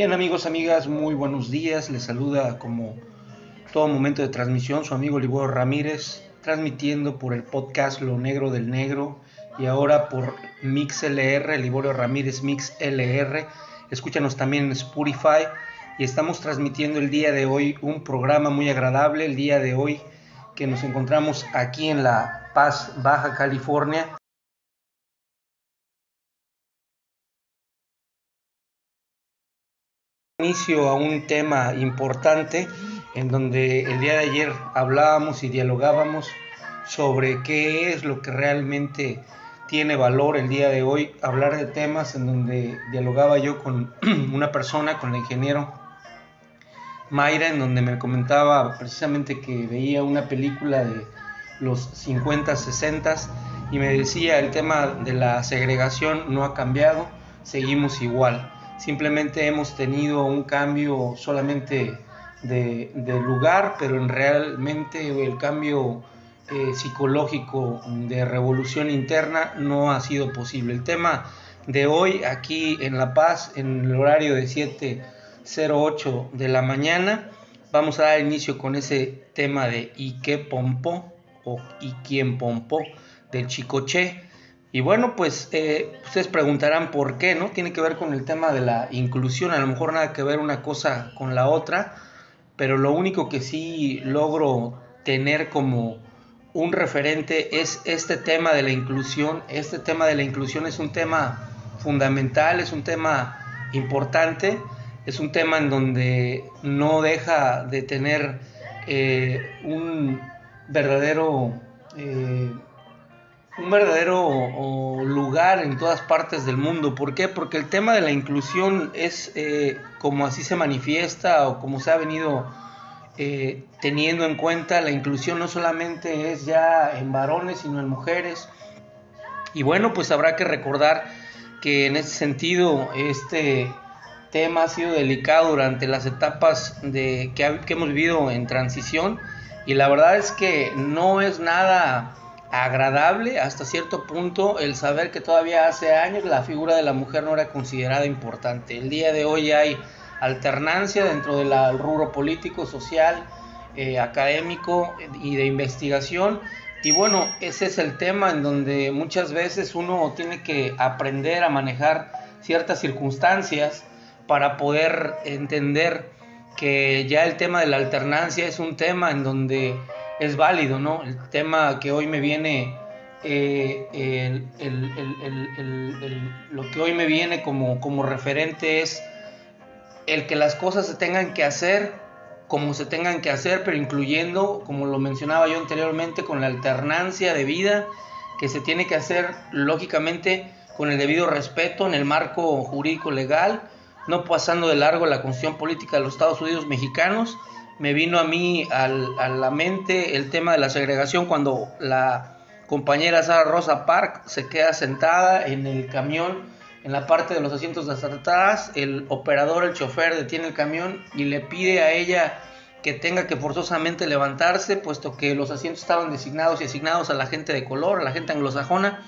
Bien amigos, amigas, muy buenos días. Les saluda como todo momento de transmisión su amigo Liborio Ramírez, transmitiendo por el podcast Lo Negro del Negro y ahora por MixLR, Liborio Ramírez MixLR. Escúchanos también en Spotify y estamos transmitiendo el día de hoy un programa muy agradable, el día de hoy que nos encontramos aquí en La Paz, Baja California. Inicio a un tema importante en donde el día de ayer hablábamos y dialogábamos sobre qué es lo que realmente tiene valor el día de hoy, hablar de temas en donde dialogaba yo con una persona, con el ingeniero Mayra, en donde me comentaba precisamente que veía una película de los 50, 60 y me decía el tema de la segregación no ha cambiado, seguimos igual. Simplemente hemos tenido un cambio solamente de, lugar, pero en realmente el cambio eh, psicológico de revolución interna no ha sido posible. El tema de hoy aquí en La Paz, en el horario de 7 08 de la mañana. Vamos a dar inicio con ese tema de ¿y qué pompó? o ¿y quién pompó? del Chicoche. Y bueno, pues eh, ustedes preguntarán por qué, ¿no? Tiene que ver con el tema de la inclusión, a lo mejor nada que ver una cosa con la otra, pero lo único que sí logro tener como un referente es este tema de la inclusión. Este tema de la inclusión es un tema fundamental, es un tema importante es un tema en donde no deja de tener eh, un verdadero eh, un verdadero lugar en todas partes del mundo. ¿Por qué? Porque el tema de la inclusión es eh, como así se manifiesta o como se ha venido teniendo en cuenta. La inclusión no solamente es ya en varones, sino en mujeres. Y bueno, pues habrá que recordar que en ese sentido, este tema ha sido delicado durante las etapas de, que, hemos vivido en transición y la verdad es que no es nada agradable hasta cierto punto el saber que todavía hace años la figura de la mujer no era considerada importante. El día de hoy hay alternancia dentro del rubro político, social, eh, académico y de investigación. Y bueno, ese es el tema en donde muchas veces uno tiene que aprender a manejar ciertas circunstancias para poder entender que ya el tema de la alternancia es un tema en donde es válido, ¿no? El tema que hoy me viene, eh, lo que hoy me viene como, como referente es el que las cosas se tengan que hacer como se tengan que hacer, pero incluyendo, como lo mencionaba yo anteriormente, con la alternancia de vida que se tiene que hacer lógicamente con el debido respeto en el marco jurídico legal no pasando de largo la cuestión política de los Estados Unidos mexicanos. Me vino a mí a la mente el tema de la segregación cuando la compañera Sara Rosa Park se queda sentada en el camión, en la parte de los asientos de atrás, el operador, el chofer detiene el camión y le pide a ella que tenga que forzosamente levantarse, puesto que los asientos estaban designados y asignados a la gente de color, a la gente anglosajona.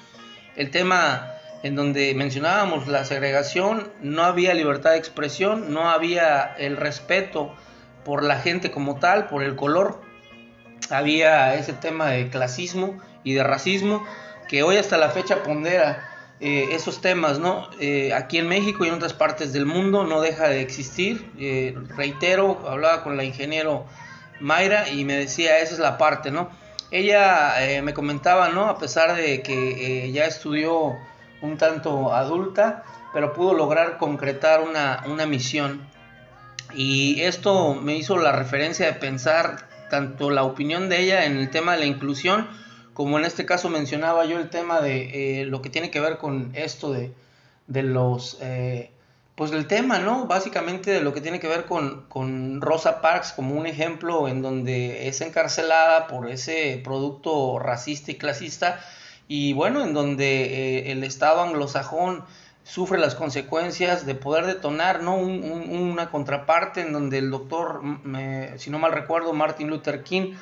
El tema en donde mencionábamos la segregación, no había libertad de expresión, no había el respeto por la gente como tal, por el color, había ese tema de clasismo y de racismo que hoy hasta la fecha pondera eh, esos temas, ¿no? Eh, aquí en México y en otras partes del mundo no deja de existir. Eh, reitero, hablaba con la ingeniero Mayra y me decía, esa es la parte, ¿no? Ella me comentaba, ¿no? A pesar de que ya estudió un tanto adulta, pero pudo lograr concretar una, una misión. Y esto me hizo la referencia de pensar tanto la opinión de ella en el tema de la inclusión, como en este caso mencionaba yo el tema de eh, lo que tiene que ver con esto de, de los... Eh, pues del tema, ¿no? Básicamente de lo que tiene que ver con, con, Rosa Parks como un ejemplo en donde es encarcelada por ese producto racista y clasista y bueno, en donde eh, el Estado anglosajón sufre las consecuencias de poder detonar ¿no? una contraparte en donde el doctor, si no mal recuerdo, Martin Luther King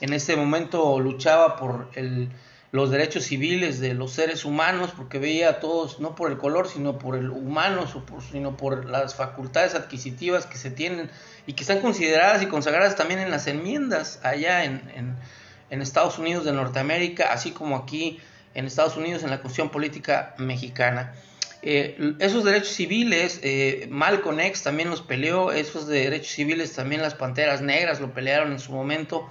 en ese momento luchaba por el, los derechos civiles de los seres humanos, porque veía a todos no por el color, sino por el humano, sino por las facultades adquisitivas que se tienen y que están consideradas y consagradas también en las enmiendas allá en, Estados Unidos de Norteamérica, así como aquí en Estados Unidos en la Constitución Política Mexicana. Eh, esos derechos civiles, eh, Malcolm X también los peleó, esos derechos civiles también las Panteras Negras lo pelearon en su momento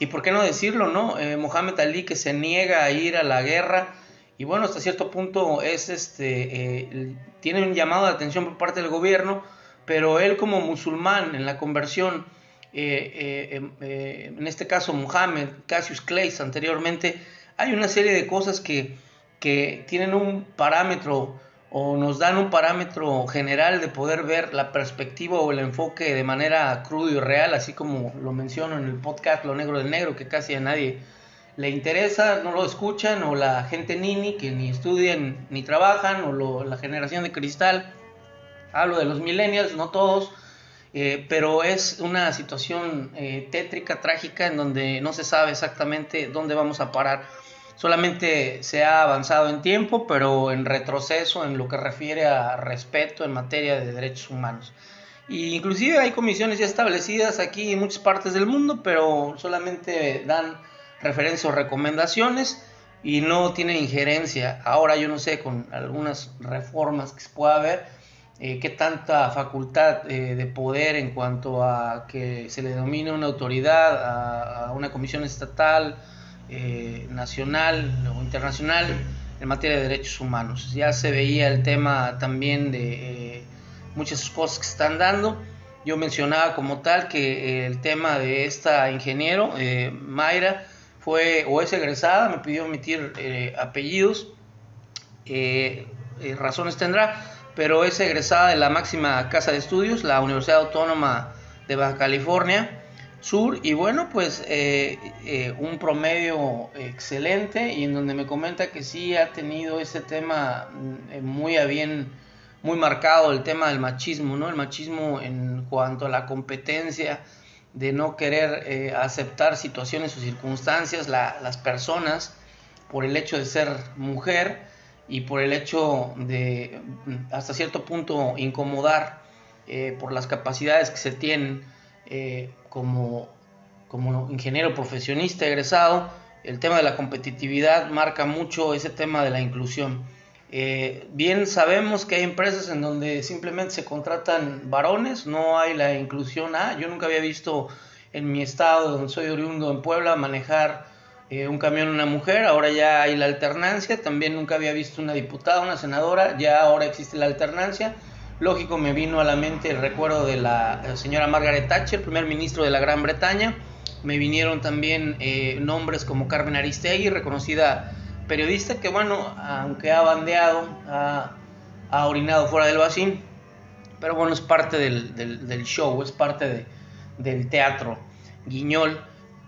y por qué no decirlo, ¿no? Eh, Mohamed Ali que se niega a ir a la guerra y bueno, hasta cierto punto es este, eh, tiene un llamado de atención por parte del gobierno, pero él como musulmán en la conversión, eh, em, en este caso Mohamed, Cassius Clay anteriormente, hay una serie de cosas que, que tienen un parámetro o nos dan un parámetro general de poder ver la perspectiva o el enfoque de manera crudo y real, así como lo menciono en el podcast Lo Negro del Negro, que casi a nadie le interesa, no lo escuchan, o la gente nini que ni estudian ni trabajan, o la generación de cristal, hablo de los millennials, no todos, eh, pero es una situación eh, tétrica, trágica, en donde no se sabe exactamente dónde vamos a parar solamente se ha avanzado en tiempo, pero en retroceso en lo que refiere a respeto en materia de derechos humanos. Y inclusive hay comisiones ya establecidas aquí en muchas partes del mundo, pero solamente dan referencias o recomendaciones y no tienen injerencia. Ahora yo no sé con algunas reformas que se pueda haber, eh, qué tanta facultad eh, de poder en cuanto a que se le domine una autoridad, a una comisión estatal, eh, nacional o internacional en materia de derechos humanos. Ya se veía el tema también de eh, muchas cosas que están dando. Yo mencionaba como tal que el tema de esta ingeniero, eh, Mayra, fue o es egresada, me pidió emitir apellidos, razones tendrá, pero es egresada de la máxima casa de estudios, la Universidad Autónoma de Baja California, Sur y bueno pues eh, eh, un promedio excelente y en donde me comenta que sí ha tenido ese tema mm, eh, muy bien muy marcado el tema del machismo no el machismo en cuanto a la competencia de no querer aceptar situaciones o circunstancias las personas por el hecho de ser mujer y por el hecho de mm, hasta cierto punto incomodar por las capacidades que se tienen como, como ingeniero profesionista egresado, el tema de la competitividad marca mucho ese tema de la inclusión. Eh, bien sabemos que hay empresas en donde simplemente se contratan varones, no hay la inclusión A. Yo nunca había visto en mi estado, donde soy oriundo, en Puebla, manejar eh, un camión una mujer, ahora ya hay la alternancia. También nunca había visto una diputada, una senadora, ya ahora existe la alternancia. Lógico, me vino a la mente el recuerdo de la eh, señora Margaret Thatcher, primer ministro de la Gran Bretaña. Me vinieron también eh, nombres como Carmen Aristegui, reconocida periodista, que bueno, aunque ha bandeado, ha, orinado fuera del vacín, pero bueno, es parte del, show, es parte del teatro. Guiñol,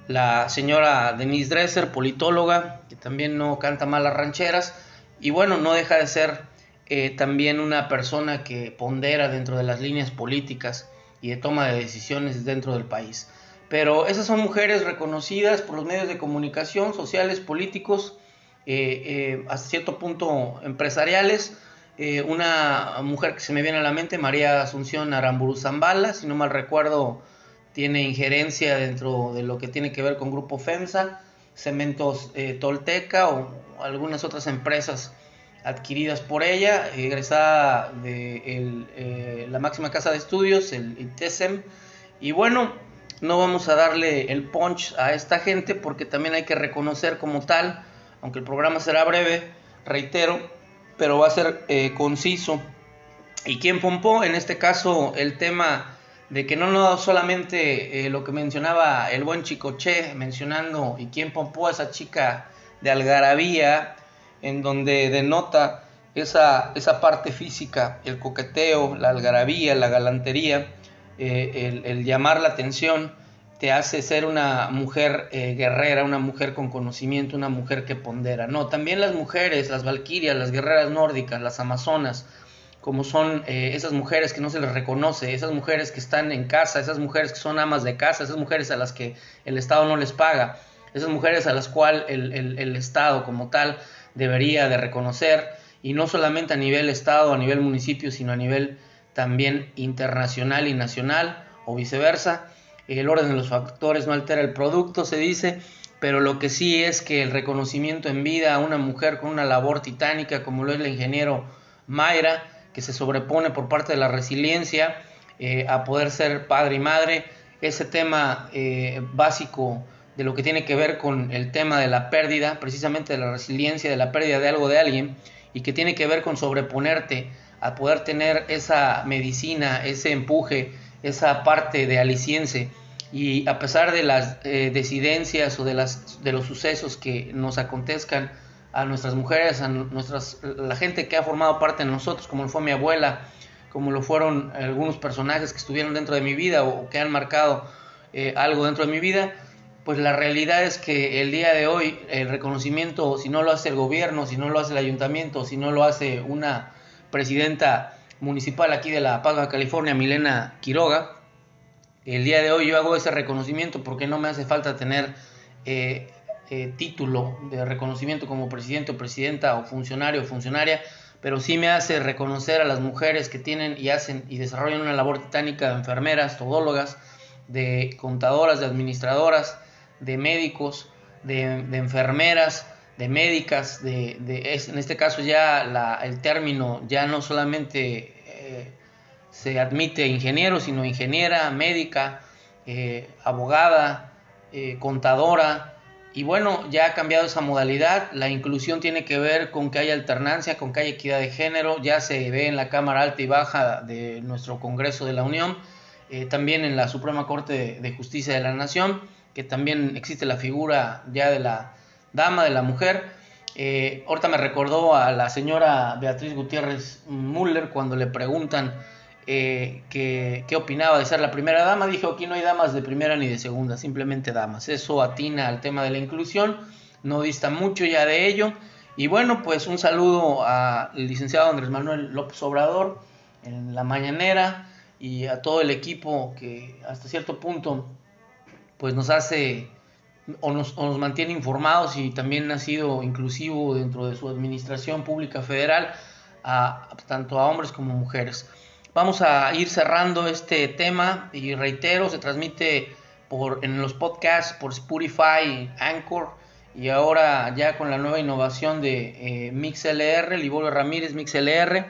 la señora Denise Dresser, politóloga, que también no canta mal las rancheras, y bueno, no deja de ser eh, también una persona que pondera dentro de las líneas políticas y de toma de decisiones dentro del país. Pero esas son mujeres reconocidas por los medios de comunicación, sociales, políticos, eh, eh, hasta cierto punto empresariales. una mujer que se me viene a la mente, María Asunción Aramburu Zambala, si no mal recuerdo, tiene injerencia dentro de lo que tiene que ver con Grupo FEMSA, Cementos Tolteca o algunas otras empresas adquiridas por ella, egresada de eh, la máxima casa de estudios, el ITESEM. Y bueno, no vamos a darle el punch a esta gente porque también hay que reconocer como tal, aunque el programa será breve, reitero, pero va a ser eh, conciso. ¿Y quién pompó? En este caso, el tema de que no, no solamente eh, lo que mencionaba el buen Chicoche, mencionando y quién pompó a esa chica de Algarabía, en donde denota esa, esa parte física, el coqueteo, la algarabía, la galantería, eh, el, llamar la atención, te hace ser una mujer eh, guerrera, una mujer con conocimiento, una mujer que pondera. No, también las mujeres, las valquirias, las guerreras nórdicas, las amazonas, como son eh, esas mujeres que no se les reconoce, esas mujeres que están en casa, esas mujeres que son amas de casa, esas mujeres a las que el Estado no les paga esas mujeres a las cuales el, Estado como tal debería de reconocer, y no solamente a nivel Estado, a nivel municipio, sino a nivel también internacional y nacional, o viceversa. El orden de los factores no altera el producto, se dice, pero lo que sí es que el reconocimiento en vida a una mujer con una labor titánica, como lo es el ingeniero Mayra, que se sobrepone por parte de la resiliencia eh, a poder ser padre y madre, ese tema eh, básico de lo que tiene que ver con el tema de la pérdida, precisamente de la resiliencia, de la pérdida de algo de alguien, y que tiene que ver con sobreponerte a poder tener esa medicina, ese empuje, esa parte de aliciense. Y a pesar de las eh, decidencias o de, las, de los sucesos que nos acontezcan a nuestras mujeres, a nuestras, la gente que ha formado parte de nosotros, como lo fue mi abuela, como lo fueron algunos personajes que estuvieron dentro de mi vida o que han marcado eh, algo dentro de mi vida, pues la realidad es que el día de hoy el reconocimiento, si no lo hace el gobierno, si no lo hace el ayuntamiento, si no lo hace una presidenta municipal aquí de La Paz, California, Milena Quiroga, el día de hoy yo hago ese reconocimiento porque no me hace falta tener eh, eh, título de reconocimiento como presidente o presidenta o funcionario o funcionaria, pero sí me hace reconocer a las mujeres que tienen y hacen y desarrollan una labor titánica de enfermeras, todólogas, de contadoras, de administradoras, de médicos, de, enfermeras, de médicas, de, en este caso ya el término ya no solamente eh, se admite ingeniero, sino ingeniera, médica, eh, abogada, contadora, y bueno, ya ha cambiado esa modalidad. La inclusión tiene que ver con que haya alternancia, con que haya equidad de género. Ya se ve en la Cámara Alta y Baja de nuestro Congreso de la Unión, eh, también en la Suprema Corte de Justicia de la Nación, que también existe la figura ya de la dama, de la mujer. Eh, ahorita me recordó a la señora Beatriz Gutiérrez Müller cuando le preguntan eh, qué opinaba de ser la primera dama, dijo aquí no hay damas de primera ni de segunda, simplemente damas. Eso atina al tema de la inclusión, no dista mucho ya de ello. Y bueno, pues un saludo al licenciado Andrés Manuel López Obrador en la mañanera y a todo el equipo que hasta cierto punto pues nos hace o nos, mantiene informados y también ha sido inclusivo dentro de su administración pública federal a, tanto a hombres como mujeres. Vamos a ir cerrando este tema y reitero, se transmite por, en los podcasts por Spotify, Anchor y ahora ya con la nueva innovación de eh, MixLR, Liborio Ramírez MixLR.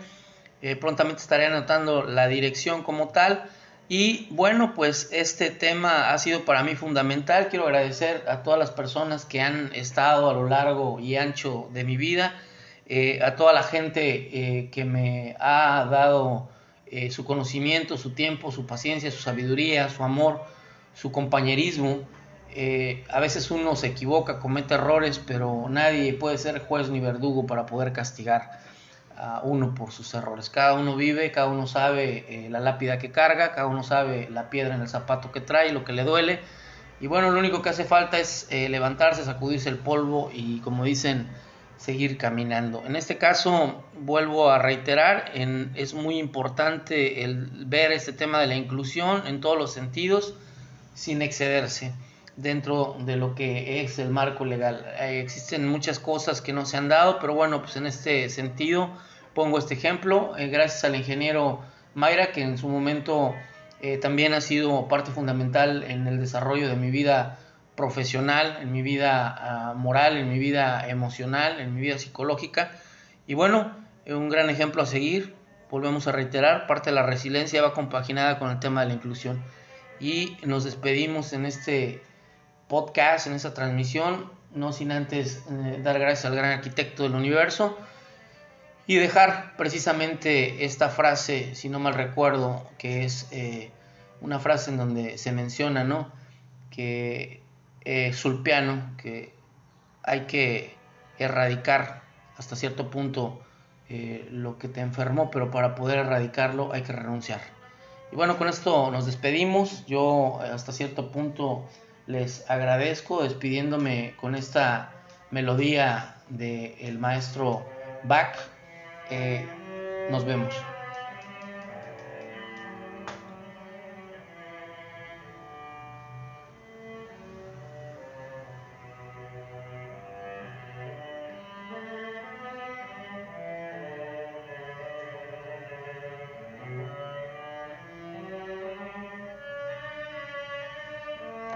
Eh, prontamente estaré anotando la dirección como tal. Y bueno, pues este tema ha sido para mí fundamental. Quiero agradecer a todas las personas que han estado a lo largo y ancho de mi vida, eh, a toda la gente que me ha dado eh, su conocimiento, su tiempo, su paciencia, su sabiduría, su amor, su compañerismo. Eh, a veces uno se equivoca, comete errores, pero nadie puede ser juez ni verdugo para poder castigar a uno por sus errores. Cada uno vive, cada uno sabe eh, la lápida que carga, cada uno sabe la piedra en el zapato que trae, lo que le duele. Y bueno, lo único que hace falta es levantarse, sacudirse el polvo y como dicen, seguir caminando. En este caso, vuelvo a reiterar, es muy importante ver este tema de la inclusión en todos los sentidos, sin excederse dentro de lo que es el marco legal. Eh, existen muchas cosas que no se han dado, pero bueno, pues en este sentido pongo este ejemplo, eh, gracias al ingeniero Mayra, que en su momento eh, también ha sido parte fundamental en el desarrollo de mi vida profesional, en mi vida ah, moral, en mi vida emocional, en mi vida psicológica. Y bueno, un gran ejemplo a seguir, volvemos a reiterar, parte de la resiliencia va compaginada con el tema de la inclusión. Y nos despedimos en este podcast, en esta transmisión, no sin antes eh, dar gracias al gran arquitecto del universo y dejar precisamente esta frase, si no mal recuerdo, que es eh, una frase en donde se menciona, ¿no? Que eh, sulpiano que hay que erradicar hasta cierto punto eh, lo que te enfermó, pero para poder erradicarlo hay que renunciar. Y bueno, con esto nos despedimos. Yo hasta cierto punto les agradezco despidiéndome con esta melodía del maestro Bach. Eh, nos vemos.